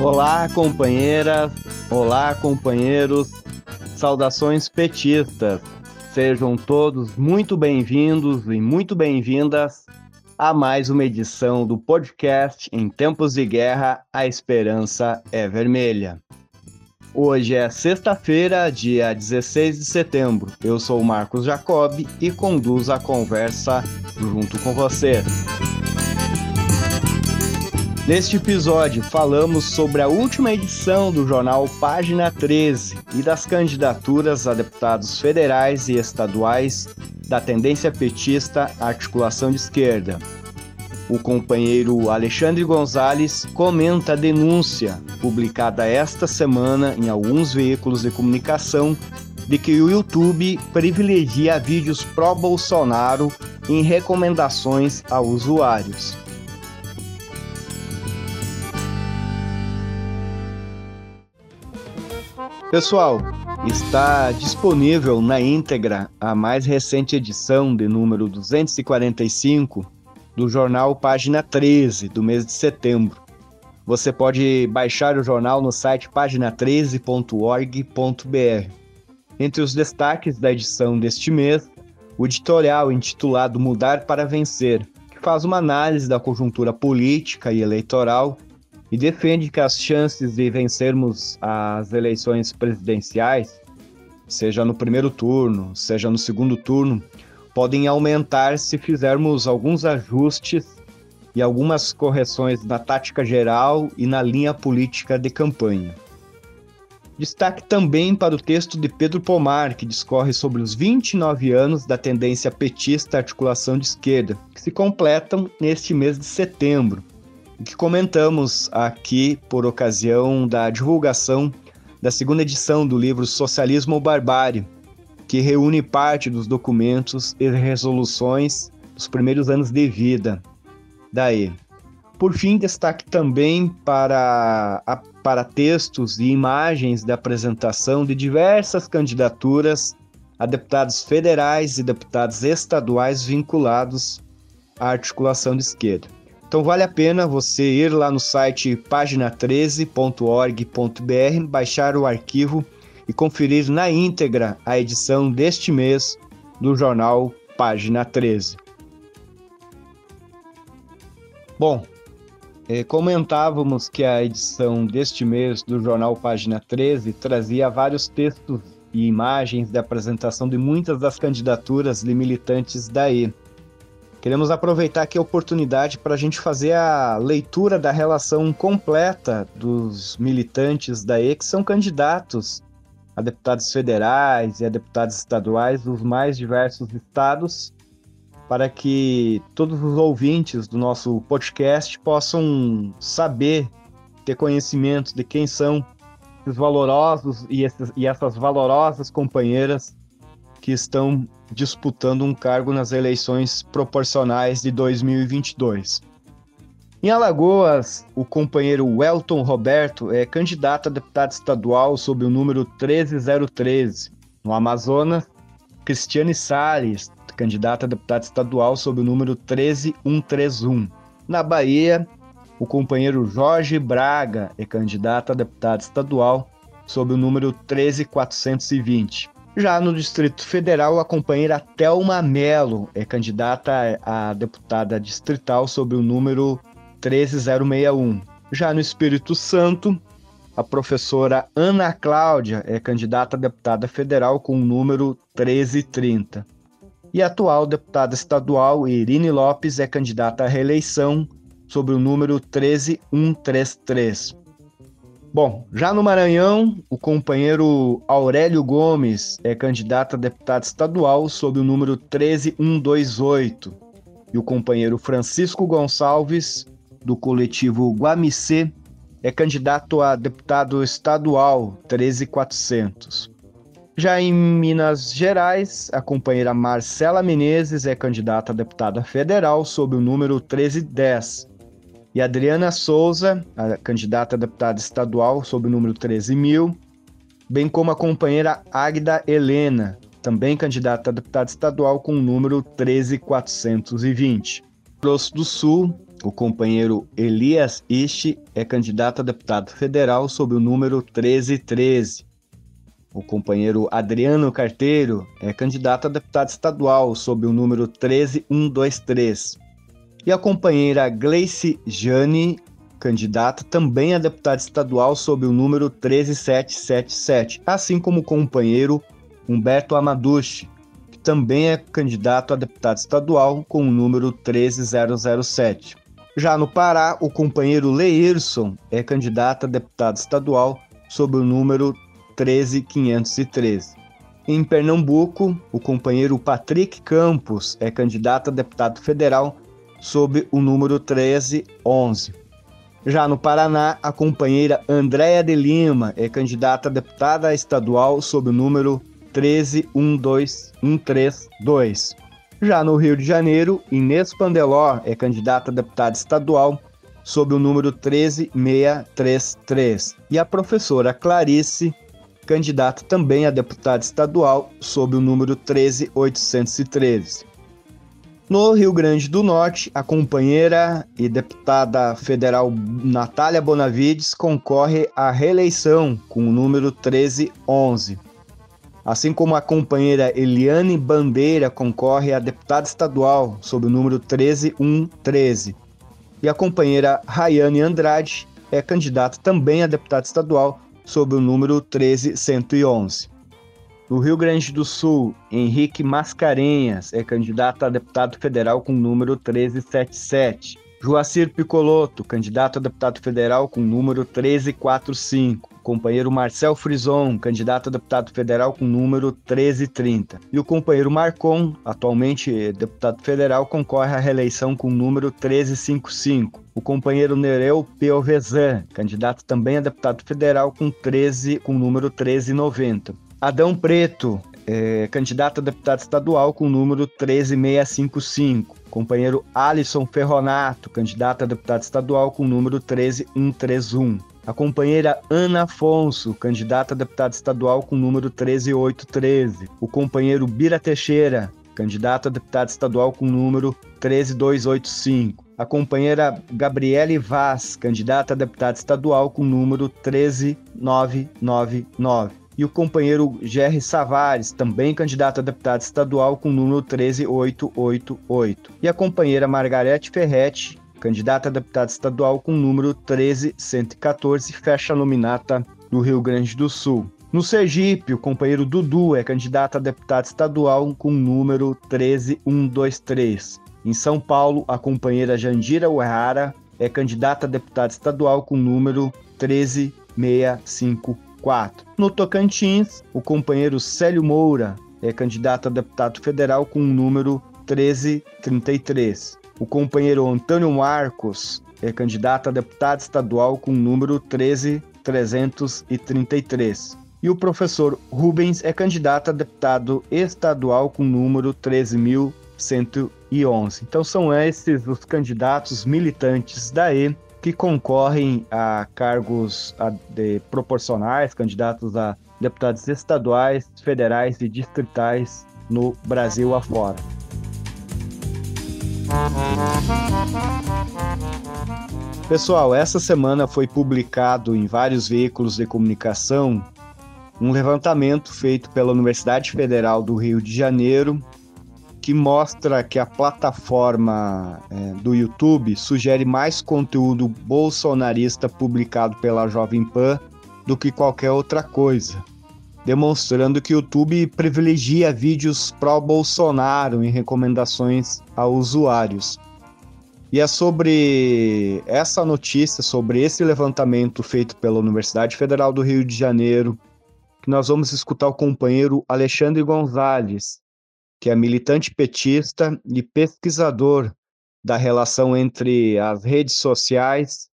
Olá, companheiras, olá, companheiros, saudações petistas. Sejam todos muito bem-vindos e muito bem-vindas a mais uma edição do podcast Em Tempos de Guerra, a Esperança é Vermelha. Hoje é sexta-feira, dia 16 de setembro. Eu sou o Marcos Jacob e conduzo a conversa junto com você. Neste episódio, falamos sobre a última edição do jornal Página 13 e das candidaturas a deputados federais e estaduais da tendência petista Articulação de Esquerda. O companheiro Alexandre Gonzalez comenta a denúncia publicada esta semana em alguns veículos de comunicação de que o YouTube privilegia vídeos pró-Bolsonaro em recomendações a usuários. Pessoal, está disponível na íntegra a mais recente edição de número 245 do jornal Página 13 do mês de setembro. Você pode baixar o jornal no site página13.org.br. Entre os destaques da edição deste mês, o editorial intitulado Mudar para Vencer, que faz uma análise da conjuntura política e eleitoral e defende que as chances de vencermos as eleições presidenciais, seja no primeiro turno, seja no segundo turno, podem aumentar se fizermos alguns ajustes e algumas correções na tática geral e na linha política de campanha. Destaque também para o texto de Pedro Pomar, que discorre sobre os 29 anos da tendência petista articulação de esquerda, que se completam neste mês de setembro, que comentamos aqui por ocasião da divulgação da segunda edição do livro Socialismo ou Barbárie, que reúne parte dos documentos e resoluções dos primeiros anos de vida. Daí. Por fim, destaque também para, a, para textos e imagens da apresentação de diversas candidaturas a deputados federais e deputados estaduais vinculados à articulação de esquerda. Então vale a pena você ir lá no site página13.org.br, baixar o arquivo e conferir na íntegra a edição deste mês do jornal Página 13. Bom, eh, comentávamos que a edição deste mês do jornal Página 13 trazia vários textos e imagens da apresentação de muitas das candidaturas de militantes da E. Queremos aproveitar aqui a oportunidade para a gente fazer a leitura da relação completa dos militantes da E que são candidatos a deputados federais e a deputados estaduais dos mais diversos estados, para que todos os ouvintes do nosso podcast possam saber, ter conhecimento de quem são esses valorosos e, e essas valorosas companheiras que estão disputando um cargo nas eleições proporcionais de 2022. Em Alagoas, o companheiro Welton Roberto é candidato a deputado estadual sob o número 13013. No Amazonas, Cristiane Salles, candidata a deputado estadual sob o número 13131. Na Bahia, o companheiro Jorge Braga é candidato a deputado estadual sob o número 13420. Já no Distrito Federal, a companheira Thelma Mello é candidata a deputada distrital sob o número 13061. Já no Espírito Santo, a professora Ana Cláudia é candidata a deputada federal com o número 1330. E a atual deputada estadual Irine Lopes é candidata à reeleição sob o número 13133. Bom, já no Maranhão, o companheiro Aurélio Gomes é candidato a deputado estadual sob o número 13128. E o companheiro Francisco Gonçalves, do coletivo Guamicê, é candidato a deputado estadual 13400. Já em Minas Gerais, a companheira Marcela Menezes é candidata a deputada federal sob o número 1310 e Adriana Souza, a candidata a deputada estadual, sob o número 13 mil, bem como a companheira Agda Helena, também candidata a deputada estadual com o número 13420. Grosso do Sul, o companheiro Elias Ishi é candidato a deputado federal sob o número 1313. O companheiro Adriano Carteiro é candidato a deputado estadual sob o número 13123. E a companheira Gleice Jane, candidata também a deputada estadual sob o número 13777, assim como o companheiro Humberto Amaduchi, que também é candidato a deputado estadual com o número 13007. Já no Pará, o companheiro Leirson é candidato a deputado estadual sob o número 13513. Em Pernambuco, o companheiro Patrick Campos é candidato a deputado federal sob o número 1311. Já no Paraná, a companheira Andréa de Lima é candidata a deputada estadual sob o número 1312132. Já no Rio de Janeiro, Inês Pandeló é candidata a deputada estadual sob o número 13633. E a professora Clarice, candidata também a deputada estadual sob o número 13813. No Rio Grande do Norte, a companheira e deputada federal Natália Bonavides concorre à reeleição com o número 1311 assim como a companheira Eliane Bandeira concorre a deputada estadual sob o número 13113. E a companheira Rayane Andrade é candidata também a deputada estadual sob o número 13111. No Rio Grande do Sul, Henrique Mascarenhas é candidato a deputado federal com número 1377. Joacir Picoloto, candidato a deputado federal com número 1345 companheiro Marcel Frison, candidato a deputado federal com número 1330. E o companheiro Marcon, atualmente deputado federal, concorre à reeleição com número 1355. O companheiro Nereu Piovesan, candidato também a deputado federal com 13 com número 1390. Adão Preto, é, candidato a deputado estadual com número 13655. Companheiro Alisson Ferronato, candidato a deputado estadual com número 13131 a companheira Ana Afonso, candidata a deputada estadual com número 13813, o companheiro Bira Teixeira, candidato a deputado estadual com número 13285, a companheira Gabriele Vaz, candidata a deputada estadual com número 13999 e o companheiro Gerry Savares, também candidato a deputado estadual com número 13888. E a companheira Margarete Ferretti, candidata a deputada estadual com número 13114, fecha a nominata do Rio Grande do Sul. No Sergipe, o companheiro Dudu é candidato a deputado estadual com número 13123. Em São Paulo, a companheira Jandira Uehara é candidata a deputada estadual com número 13654. No Tocantins, o companheiro Célio Moura é candidato a deputado federal com número 1333. O companheiro Antônio Marcos é candidato a deputado estadual com o número 13333. E o professor Rubens é candidato a deputado estadual com o número 13111. Então são esses os candidatos militantes da E que concorrem a cargos proporcionais, candidatos a deputados estaduais, federais e distritais no Brasil afora. Pessoal, essa semana foi publicado em vários veículos de comunicação um levantamento feito pela Universidade Federal do Rio de Janeiro que mostra que a plataforma é, do YouTube sugere mais conteúdo bolsonarista publicado pela Jovem Pan do que qualquer outra coisa demonstrando que o YouTube privilegia vídeos pró-Bolsonaro em recomendações a usuários. E é sobre essa notícia, sobre esse levantamento feito pela Universidade Federal do Rio de Janeiro, que nós vamos escutar o companheiro Alexandre Gonzalez, que é militante petista e pesquisador da relação entre as redes sociais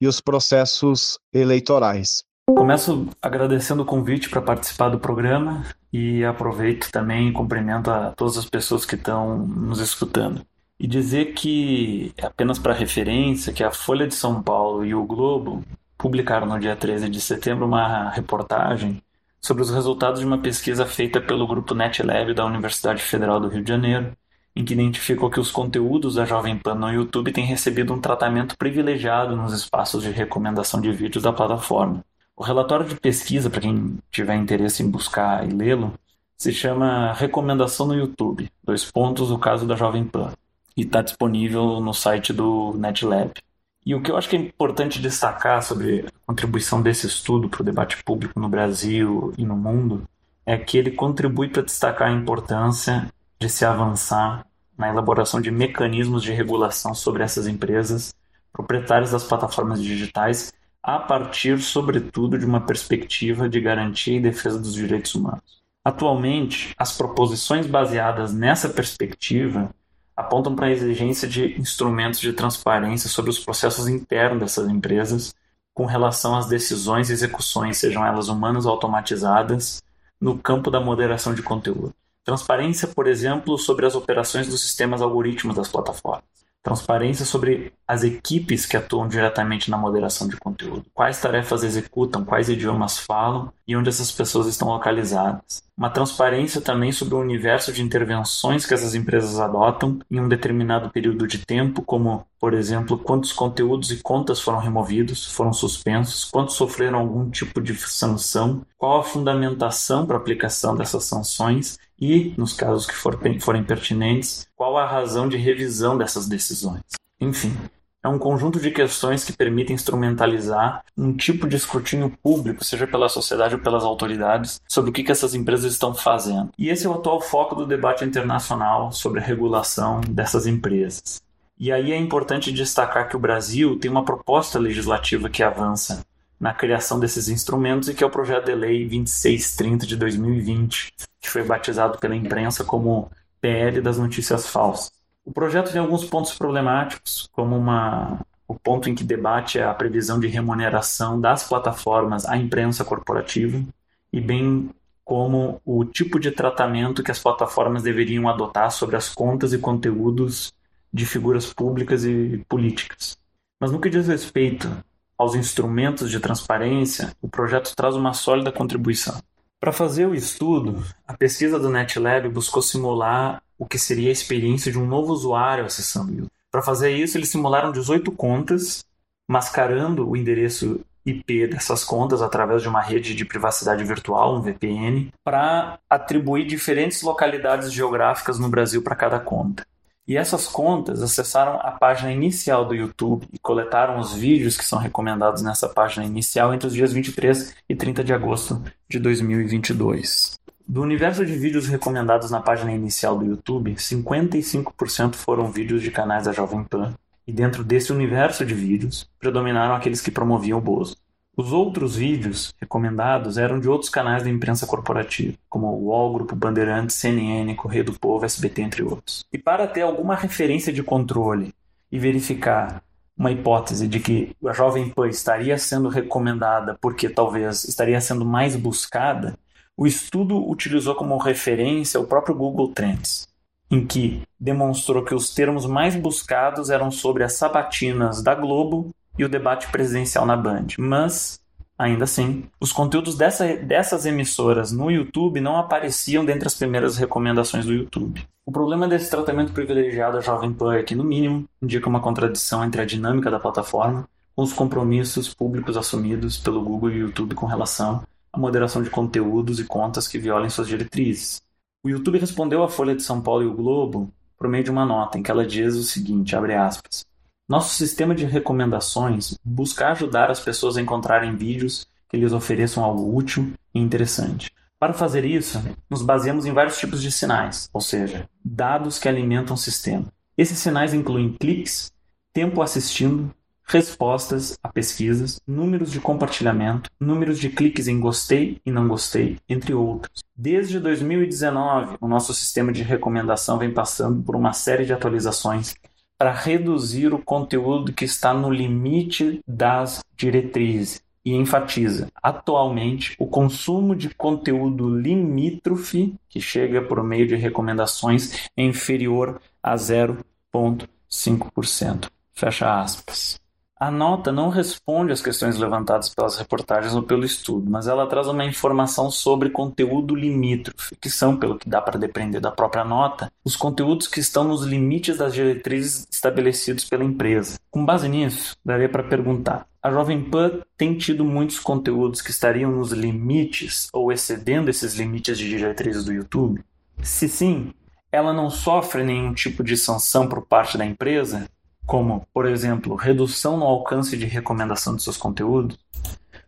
e os processos eleitorais. Começo agradecendo o convite para participar do programa e aproveito também e cumprimento a todas as pessoas que estão nos escutando. E dizer que, apenas para referência, que a Folha de São Paulo e o Globo publicaram no dia 13 de setembro uma reportagem sobre os resultados de uma pesquisa feita pelo grupo NetLab da Universidade Federal do Rio de Janeiro, em que identificou que os conteúdos da Jovem Pan no YouTube têm recebido um tratamento privilegiado nos espaços de recomendação de vídeos da plataforma. O relatório de pesquisa, para quem tiver interesse em buscar e lê-lo, se chama Recomendação no YouTube, dois pontos, o caso da Jovem Pan, e está disponível no site do NetLab. E o que eu acho que é importante destacar sobre a contribuição desse estudo para o debate público no Brasil e no mundo é que ele contribui para destacar a importância de se avançar na elaboração de mecanismos de regulação sobre essas empresas proprietárias das plataformas digitais, a partir, sobretudo, de uma perspectiva de garantia e defesa dos direitos humanos. Atualmente, as proposições baseadas nessa perspectiva apontam para a exigência de instrumentos de transparência sobre os processos internos dessas empresas com relação às decisões e execuções, sejam elas humanas ou automatizadas, no campo da moderação de conteúdo. Transparência, por exemplo, sobre as operações dos sistemas algoritmos das plataformas. Transparência sobre as equipes que atuam diretamente na moderação de conteúdo. Quais tarefas executam, quais idiomas falam e onde essas pessoas estão localizadas. Uma transparência também sobre o universo de intervenções que essas empresas adotam em um determinado período de tempo, como, por exemplo, quantos conteúdos e contas foram removidos, foram suspensos, quantos sofreram algum tipo de sanção, qual a fundamentação para a aplicação dessas sanções e, nos casos que forem pertinentes, qual a razão de revisão dessas decisões. Enfim, é um conjunto de questões que permitem instrumentalizar um tipo de escrutínio público, seja pela sociedade ou pelas autoridades, sobre o que essas empresas estão fazendo. E esse é o atual foco do debate internacional sobre a regulação dessas empresas. E aí é importante destacar que o Brasil tem uma proposta legislativa que avança na criação desses instrumentos e que é o projeto de lei 2630 de 2020, que foi batizado pela imprensa como PL das notícias falsas. O projeto tem alguns pontos problemáticos, como uma, o ponto em que debate a previsão de remuneração das plataformas à imprensa corporativa, e bem como o tipo de tratamento que as plataformas deveriam adotar sobre as contas e conteúdos de figuras públicas e políticas. Mas no que diz respeito aos instrumentos de transparência, o projeto traz uma sólida contribuição. Para fazer o estudo, a pesquisa do NetLab buscou simular o que seria a experiência de um novo usuário acessando o YouTube. Para fazer isso, eles simularam 18 contas, mascarando o endereço IP dessas contas através de uma rede de privacidade virtual, um VPN, para atribuir diferentes localidades geográficas no Brasil para cada conta. E essas contas acessaram a página inicial do YouTube e coletaram os vídeos que são recomendados nessa página inicial entre os dias 23 e 30 de agosto de 2022. Do universo de vídeos recomendados na página inicial do YouTube, 55% foram vídeos de canais da Jovem Pan, e dentro desse universo de vídeos, predominaram aqueles que promoviam o Bozo. Os outros vídeos recomendados eram de outros canais da imprensa corporativa, como o UOL, Grupo Bandeirantes, CNN, Correio do Povo, SBT, entre outros. E para ter alguma referência de controle e verificar uma hipótese de que a Jovem Pan estaria sendo recomendada porque talvez estaria sendo mais buscada, o estudo utilizou como referência o próprio Google Trends, em que demonstrou que os termos mais buscados eram sobre as sabatinas da Globo e o debate presidencial na Band. Mas, ainda assim, os conteúdos dessa, dessas emissoras no YouTube não apareciam dentre as primeiras recomendações do YouTube. O problema desse tratamento privilegiado à Jovem Pan é que, no mínimo, indica uma contradição entre a dinâmica da plataforma com os compromissos públicos assumidos pelo Google e YouTube com relação à moderação de conteúdos e contas que violem suas diretrizes. O YouTube respondeu à Folha de São Paulo e o Globo por meio de uma nota em que ela diz o seguinte, abre aspas, nosso sistema de recomendações busca ajudar as pessoas a encontrarem vídeos que lhes ofereçam algo útil e interessante. Para fazer isso, nos baseamos em vários tipos de sinais, ou seja, dados que alimentam o sistema. Esses sinais incluem cliques, tempo assistindo, respostas a pesquisas, números de compartilhamento, números de cliques em gostei e não gostei, entre outros. Desde 2019, o nosso sistema de recomendação vem passando por uma série de atualizações para reduzir o conteúdo que está no limite das diretrizes e enfatiza, atualmente, o consumo de conteúdo limítrofe, que chega por meio de recomendações, é inferior a 0,5%. Fecha aspas. A nota não responde às questões levantadas pelas reportagens ou pelo estudo, mas ela traz uma informação sobre conteúdo limítrofe, que são, pelo que dá para depender da própria nota, os conteúdos que estão nos limites das diretrizes estabelecidos pela empresa. Com base nisso, daria para perguntar: a Jovem Pan tem tido muitos conteúdos que estariam nos limites ou excedendo esses limites de diretrizes do YouTube? Se sim, ela não sofre nenhum tipo de sanção por parte da empresa? Como, por exemplo, redução no alcance de recomendação de seus conteúdos,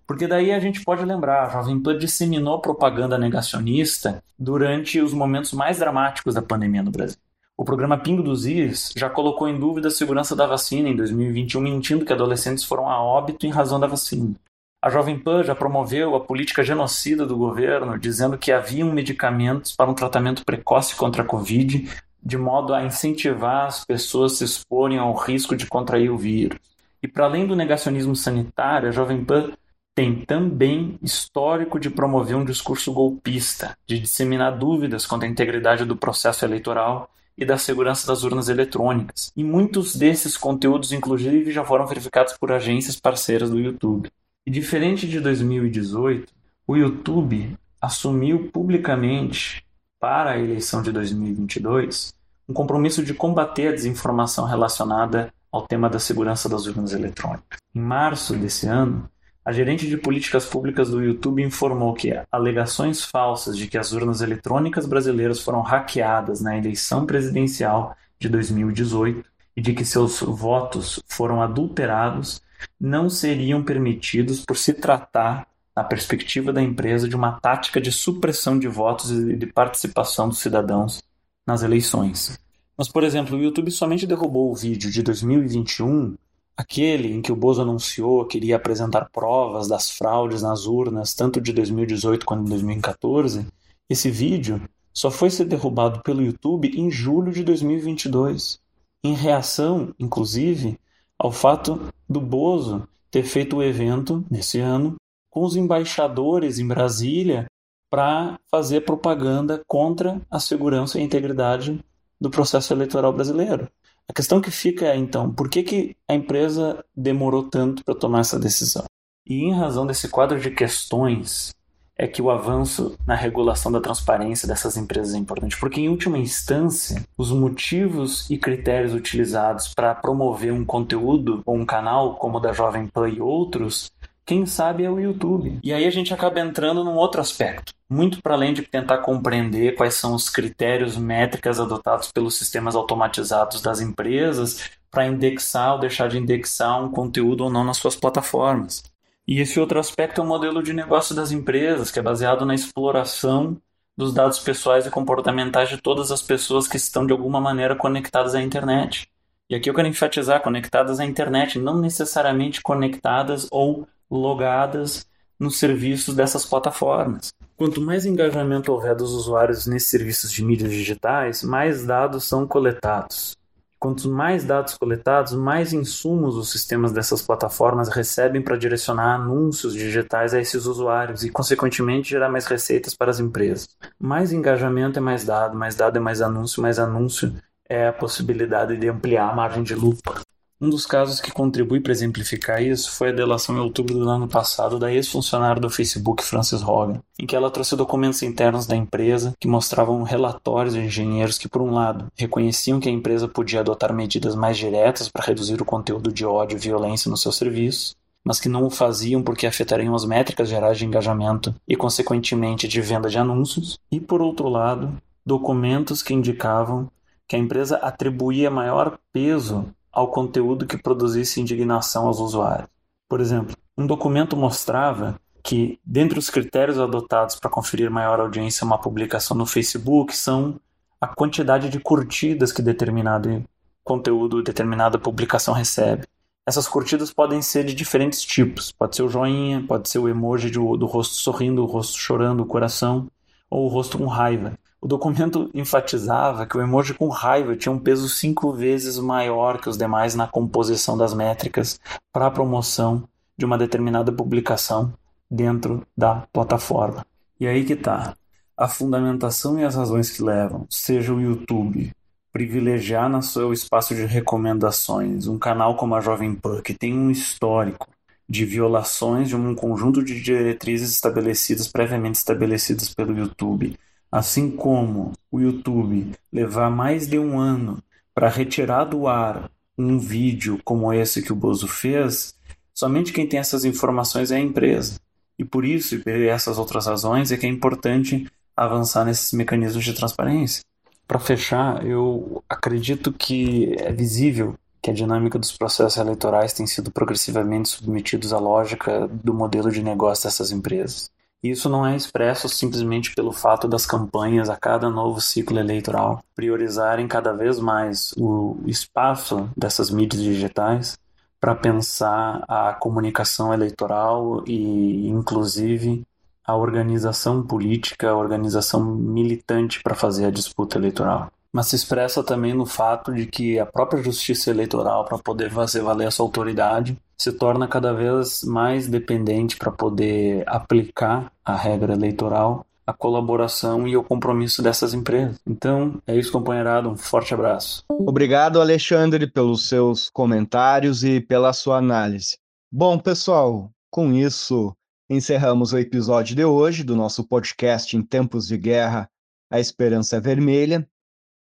porque daí a gente pode lembrar, a Jovem Pan disseminou propaganda negacionista durante os momentos mais dramáticos da pandemia no Brasil. O programa Pingo dos Is já colocou em dúvida a segurança da vacina em 2021, mentindo que adolescentes foram a óbito em razão da vacina. A Jovem Pan já promoveu a política genocida do governo, dizendo que haviam medicamentos para um tratamento precoce contra a Covid, de modo a incentivar as pessoas a se exporem ao risco de contrair o vírus. E para além do negacionismo sanitário, a Jovem Pan tem também histórico de promover um discurso golpista, de disseminar dúvidas quanto à integridade do processo eleitoral e da segurança das urnas eletrônicas. E muitos desses conteúdos, inclusive, já foram verificados por agências parceiras do YouTube. E diferente de 2018, o YouTube assumiu publicamente para a eleição de 2022 um compromisso de combater a desinformação relacionada ao tema da segurança das urnas eletrônicas. Em março desse ano, a gerente de políticas públicas do YouTube informou que alegações falsas de que as urnas eletrônicas brasileiras foram hackeadas na eleição presidencial de 2018 e de que seus votos foram adulterados não seriam permitidos por se tratar na perspectiva da empresa, de uma tática de supressão de votos e de participação dos cidadãos nas eleições. Mas, por exemplo, o YouTube somente derrubou o vídeo de 2021, aquele em que o Bozo anunciou que iria apresentar provas das fraudes nas urnas, tanto de 2018 quanto de 2014. Esse vídeo só foi ser derrubado pelo YouTube em julho de 2022, em reação, inclusive, ao fato do Bozo ter feito o evento nesse ano com os embaixadores em Brasília para fazer propaganda contra a segurança e a integridade do processo eleitoral brasileiro. A questão que fica é, então, por que, que a empresa demorou tanto para tomar essa decisão? E em razão desse quadro de questões, é que o avanço na regulação da transparência dessas empresas é importante, porque em última instância, os motivos e critérios utilizados para promover um conteúdo ou um canal como o da Jovem Pan e outros quem sabe é o YouTube. E aí a gente acaba entrando num outro aspecto, muito para além de tentar compreender quais são os critérios métricas adotados pelos sistemas automatizados das empresas para indexar ou deixar de indexar um conteúdo ou não nas suas plataformas. E esse outro aspecto é o modelo de negócio das empresas, que é baseado na exploração dos dados pessoais e comportamentais de todas as pessoas que estão de alguma maneira conectadas à internet. E aqui eu quero enfatizar conectadas à internet, não necessariamente conectadas ou logadas nos serviços dessas plataformas. Quanto mais engajamento houver dos usuários nesses serviços de mídias digitais, mais dados são coletados. Quanto mais dados coletados, mais insumos os sistemas dessas plataformas recebem para direcionar anúncios digitais a esses usuários e, consequentemente, gerar mais receitas para as empresas. Mais engajamento é mais dado, mais dado é mais anúncio, mais anúncio é a possibilidade de ampliar a margem de lucro. Um dos casos que contribui para exemplificar isso foi a delação em outubro do ano passado da ex-funcionária do Facebook, Frances Hogan, em que ela trouxe documentos internos da empresa que mostravam relatórios de engenheiros que, por um lado, reconheciam que a empresa podia adotar medidas mais diretas para reduzir o conteúdo de ódio e violência no seu serviço, mas que não o faziam porque afetariam as métricas gerais de engajamento e, consequentemente, de venda de anúncios, e, por outro lado, documentos que indicavam que a empresa atribuía maior peso ao conteúdo que produzisse indignação aos usuários. Por exemplo, um documento mostrava que, dentre os critérios adotados para conferir maior audiência a uma publicação no Facebook, são a quantidade de curtidas que determinado conteúdo, determinada publicação recebe. Essas curtidas podem ser de diferentes tipos. Pode ser o joinha, pode ser o emoji do, do rosto sorrindo, o rosto chorando, o coração, ou o rosto com raiva. O documento enfatizava que o emoji com raiva tinha um peso cinco vezes maior que os demais na composição das métricas para a promoção de uma determinada publicação dentro da plataforma. E aí que tá. A fundamentação e as razões que levam, seja o YouTube privilegiar no seu espaço de recomendações um canal como a Jovem Pan, que tem um histórico de violações de um conjunto de diretrizes estabelecidas, previamente estabelecidas pelo YouTube, assim como o YouTube levar mais de um ano para retirar do ar um vídeo como esse que o Bozo fez, somente quem tem essas informações é a empresa. E por isso, e por essas outras razões, é que é importante avançar nesses mecanismos de transparência. Para fechar, eu acredito que é visível que a dinâmica dos processos eleitorais tem sido progressivamente submetidos à lógica do modelo de negócio dessas empresas. Isso não é expresso simplesmente pelo fato das campanhas a cada novo ciclo eleitoral priorizarem cada vez mais o espaço dessas mídias digitais para pensar a comunicação eleitoral e, inclusive, a organização política, a organização militante para fazer a disputa eleitoral. Mas se expressa também no fato de que a própria justiça eleitoral, para poder fazer valer essa autoridade, se torna cada vez mais dependente para poder aplicar a regra eleitoral, a colaboração e o compromisso dessas empresas. Então, é isso, companheirado. Um forte abraço. Obrigado, Alexandre, pelos seus comentários e pela sua análise. Bom, pessoal, com isso encerramos o episódio de hoje do nosso podcast Em Tempos de Guerra, A Esperança é Vermelha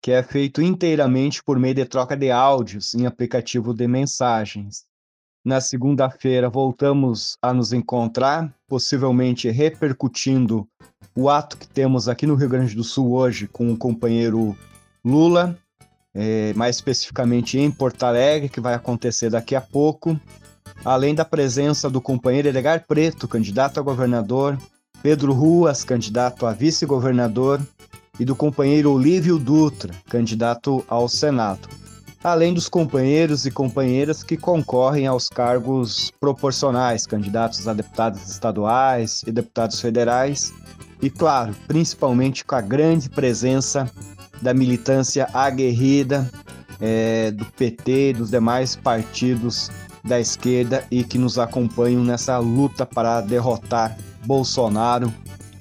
que é feito inteiramente por meio de troca de áudios em aplicativo de mensagens. Na segunda-feira voltamos a nos encontrar, possivelmente repercutindo o ato que temos aqui no Rio Grande do Sul hoje com o companheiro Lula, é, mais especificamente em Porto Alegre, que vai acontecer daqui a pouco, além da presença do companheiro Edgar Preto, candidato a governador, Pedro Ruas, candidato a vice-governador, e do companheiro Olívio Dutra, candidato ao Senado, além dos companheiros e companheiras que concorrem aos cargos proporcionais, candidatos a deputados estaduais e deputados federais, e, claro, principalmente com a grande presença da militância aguerrida é, do PT dos demais partidos da esquerda e que nos acompanham nessa luta para derrotar Bolsonaro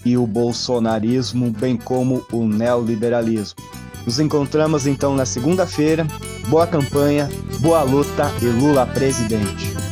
e o bolsonarismo, bem como o neoliberalismo. Nos encontramos então na segunda-feira. Boa campanha, boa luta e Lula presidente.